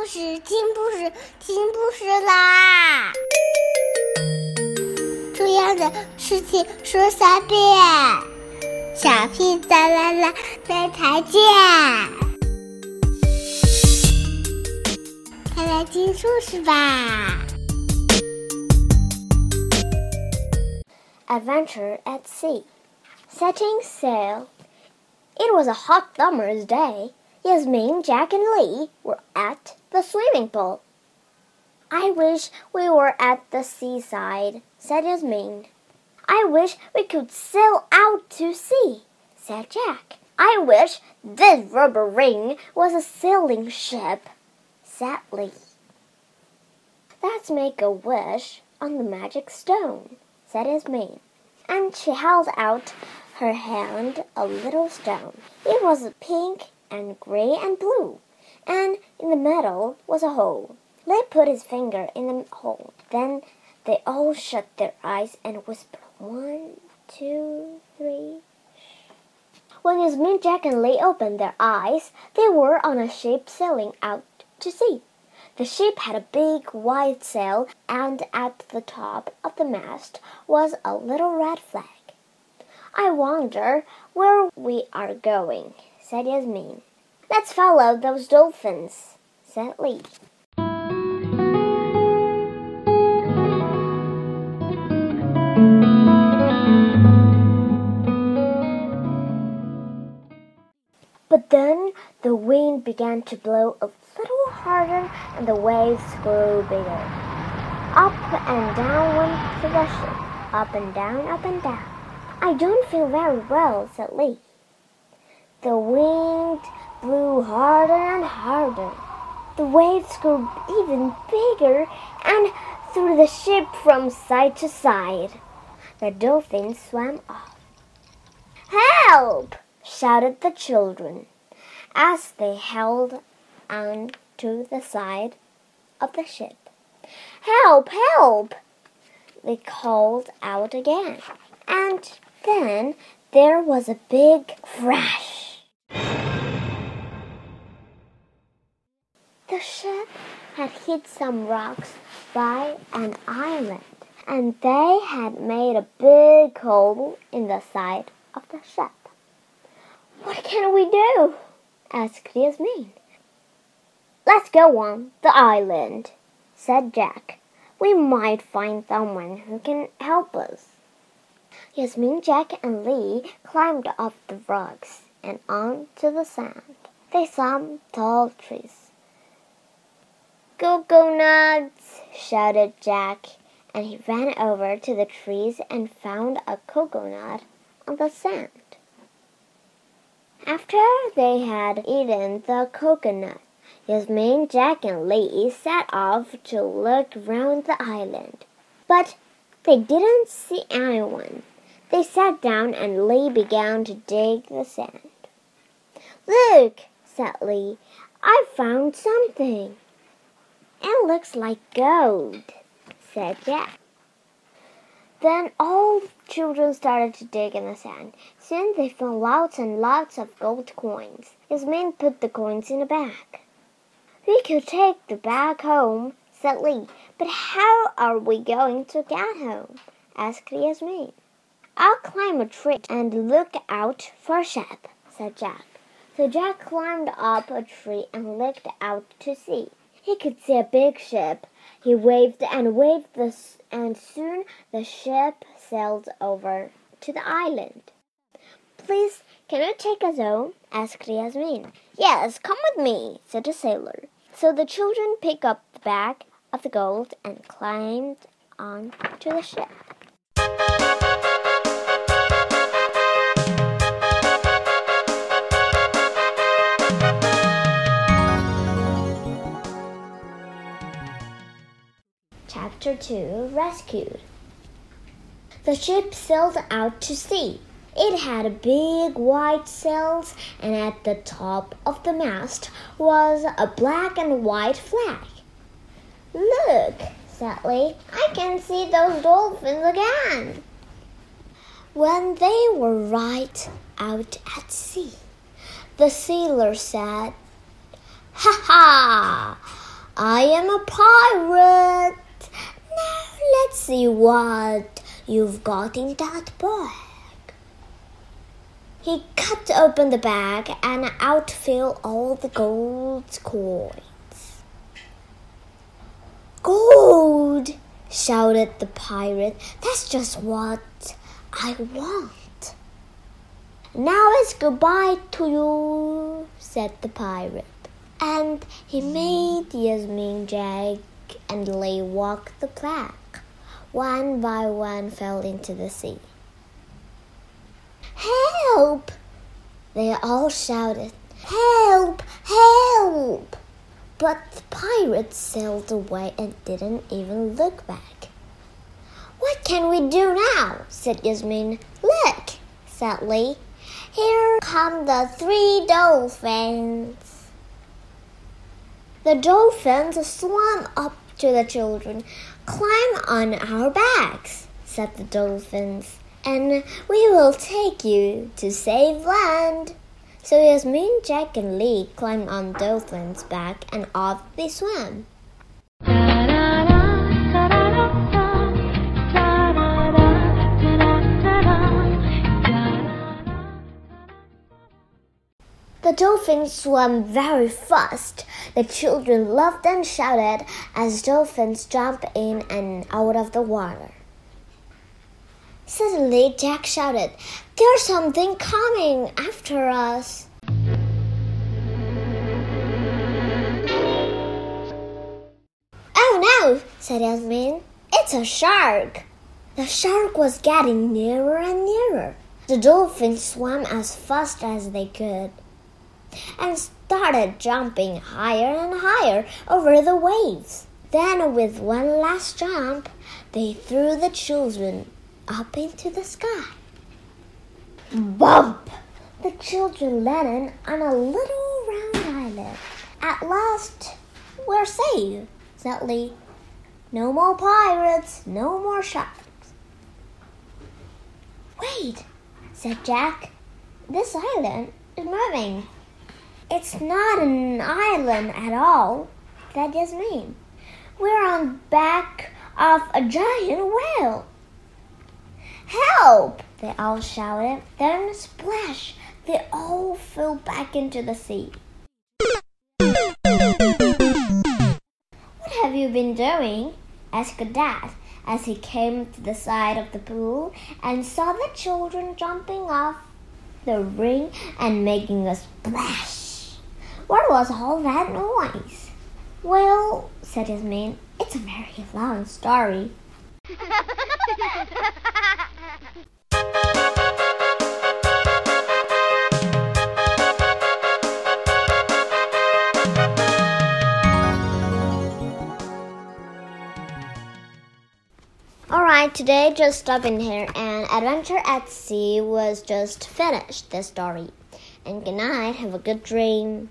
故事，听故事，听故事啦！重要的事情说三遍，小屁哒啦啦，明天见！快来听故事吧！Adventure at Sea Setting sail. It was a hot summer's day. Yasmin, Jack, and Lee were at the swimming pool. I wish we were at the seaside, said Yasmin. I wish we could sail out to sea, said Jack. I wish this rubber ring was a sailing ship, said Lee. Let's make a wish on the magic stone, said Yasmin. And she held out her hand a little stone. It was pink and gray and blue, and in the middle was a hole. Lee put his finger in the hole. Then they all shut their eyes and whispered, One, two, three. When Yasmin, Jack, and Lee opened their eyes, they were on a ship sailing out to sea. The ship had a big white sail, and at the top of the mast was a little red flag. I wonder where we are going, said Yasmin. Let's follow those dolphins, said Lee. But then the wind began to blow a little harder and the waves grew bigger. Up and down went the ship, up and down, up and down. I don't feel very well, said Lee. The wind blew harder and harder. The waves grew even bigger and threw the ship from side to side. The dolphins swam off. Help! shouted the children as they held on to the side of the ship. Help! Help! They called out again. And then there was a big crash. Some rocks by an island, and they had made a big hole in the side of the ship. What can we do? asked Yasmin. Let's go on the island, said Jack. We might find someone who can help us. Yasmin, Jack, and Lee climbed up the rocks and on to the sand. They saw tall trees Coconuts! shouted Jack, and he ran over to the trees and found a coconut on the sand. After they had eaten the coconut, Yasmin, Jack, and Lee set off to look round the island. But they didn't see anyone. They sat down and Lee began to dig the sand. Look, said Lee, I found something. It looks like gold, said Jack. Then all the children started to dig in the sand. Soon they found lots and lots of gold coins. Yasmin put the coins in a bag. We could take the bag home, said Lee. But how are we going to get home? asked Yasmin. I'll climb a tree and look out for a ship, said Jack. So Jack climbed up a tree and looked out to sea. He could see a big ship. He waved and waved this, and soon the ship sailed over to the island. Please, can you take us home? asked Yasmin. Yes, come with me, said the sailor. So the children picked up the bag of the gold and climbed on to the ship. Chapter 2 Rescued The ship sailed out to sea. It had big white sails, and at the top of the mast was a black and white flag. Look, said Lee, I can see those dolphins again. When they were right out at sea, the sailor said, Ha ha! I am a pirate. Let's see what you've got in that bag. He cut open the bag and out fell all the gold coins. Gold! shouted the pirate. That's just what I want. Now it's goodbye to you, said the pirate. And he made Yasmin, Jack, and Lee walk the plank. One by one fell into the sea. Help! They all shouted, Help! Help! But the pirates sailed away and didn't even look back. What can we do now? said Yasmin. Look, said Lee. Here come the three dolphins. The dolphins swam up to the children. Climb on our backs, said the dolphins, and we will take you to safe land. So Yasmin, Jack, and Lee climbed on Dolphin's back and off they swam. The dolphins swam very fast. The children laughed and shouted as dolphins jumped in and out of the water. Suddenly, Jack shouted, There's something coming after us. Oh no, said Yasmin. It's a shark. The shark was getting nearer and nearer. The dolphins swam as fast as they could and started jumping higher and higher over the waves. Then, with one last jump, they threw the children up into the sky. Bump! The children landed on a little round island. At last, we're safe, said Lee. No more pirates, no more sharks. Wait, said Jack. This island is moving. It's not an island at all. That just mean we're on back of a giant whale. Help! They all shouted. Then splash! They all fell back into the sea. What have you been doing? asked Dad as he came to the side of the pool and saw the children jumping off the ring and making a splash. What was all that noise? Well, said Yasmin, it's a very long story. Alright, today just stopping here and Adventure at Sea was just finished the story. And good night, have a good dream.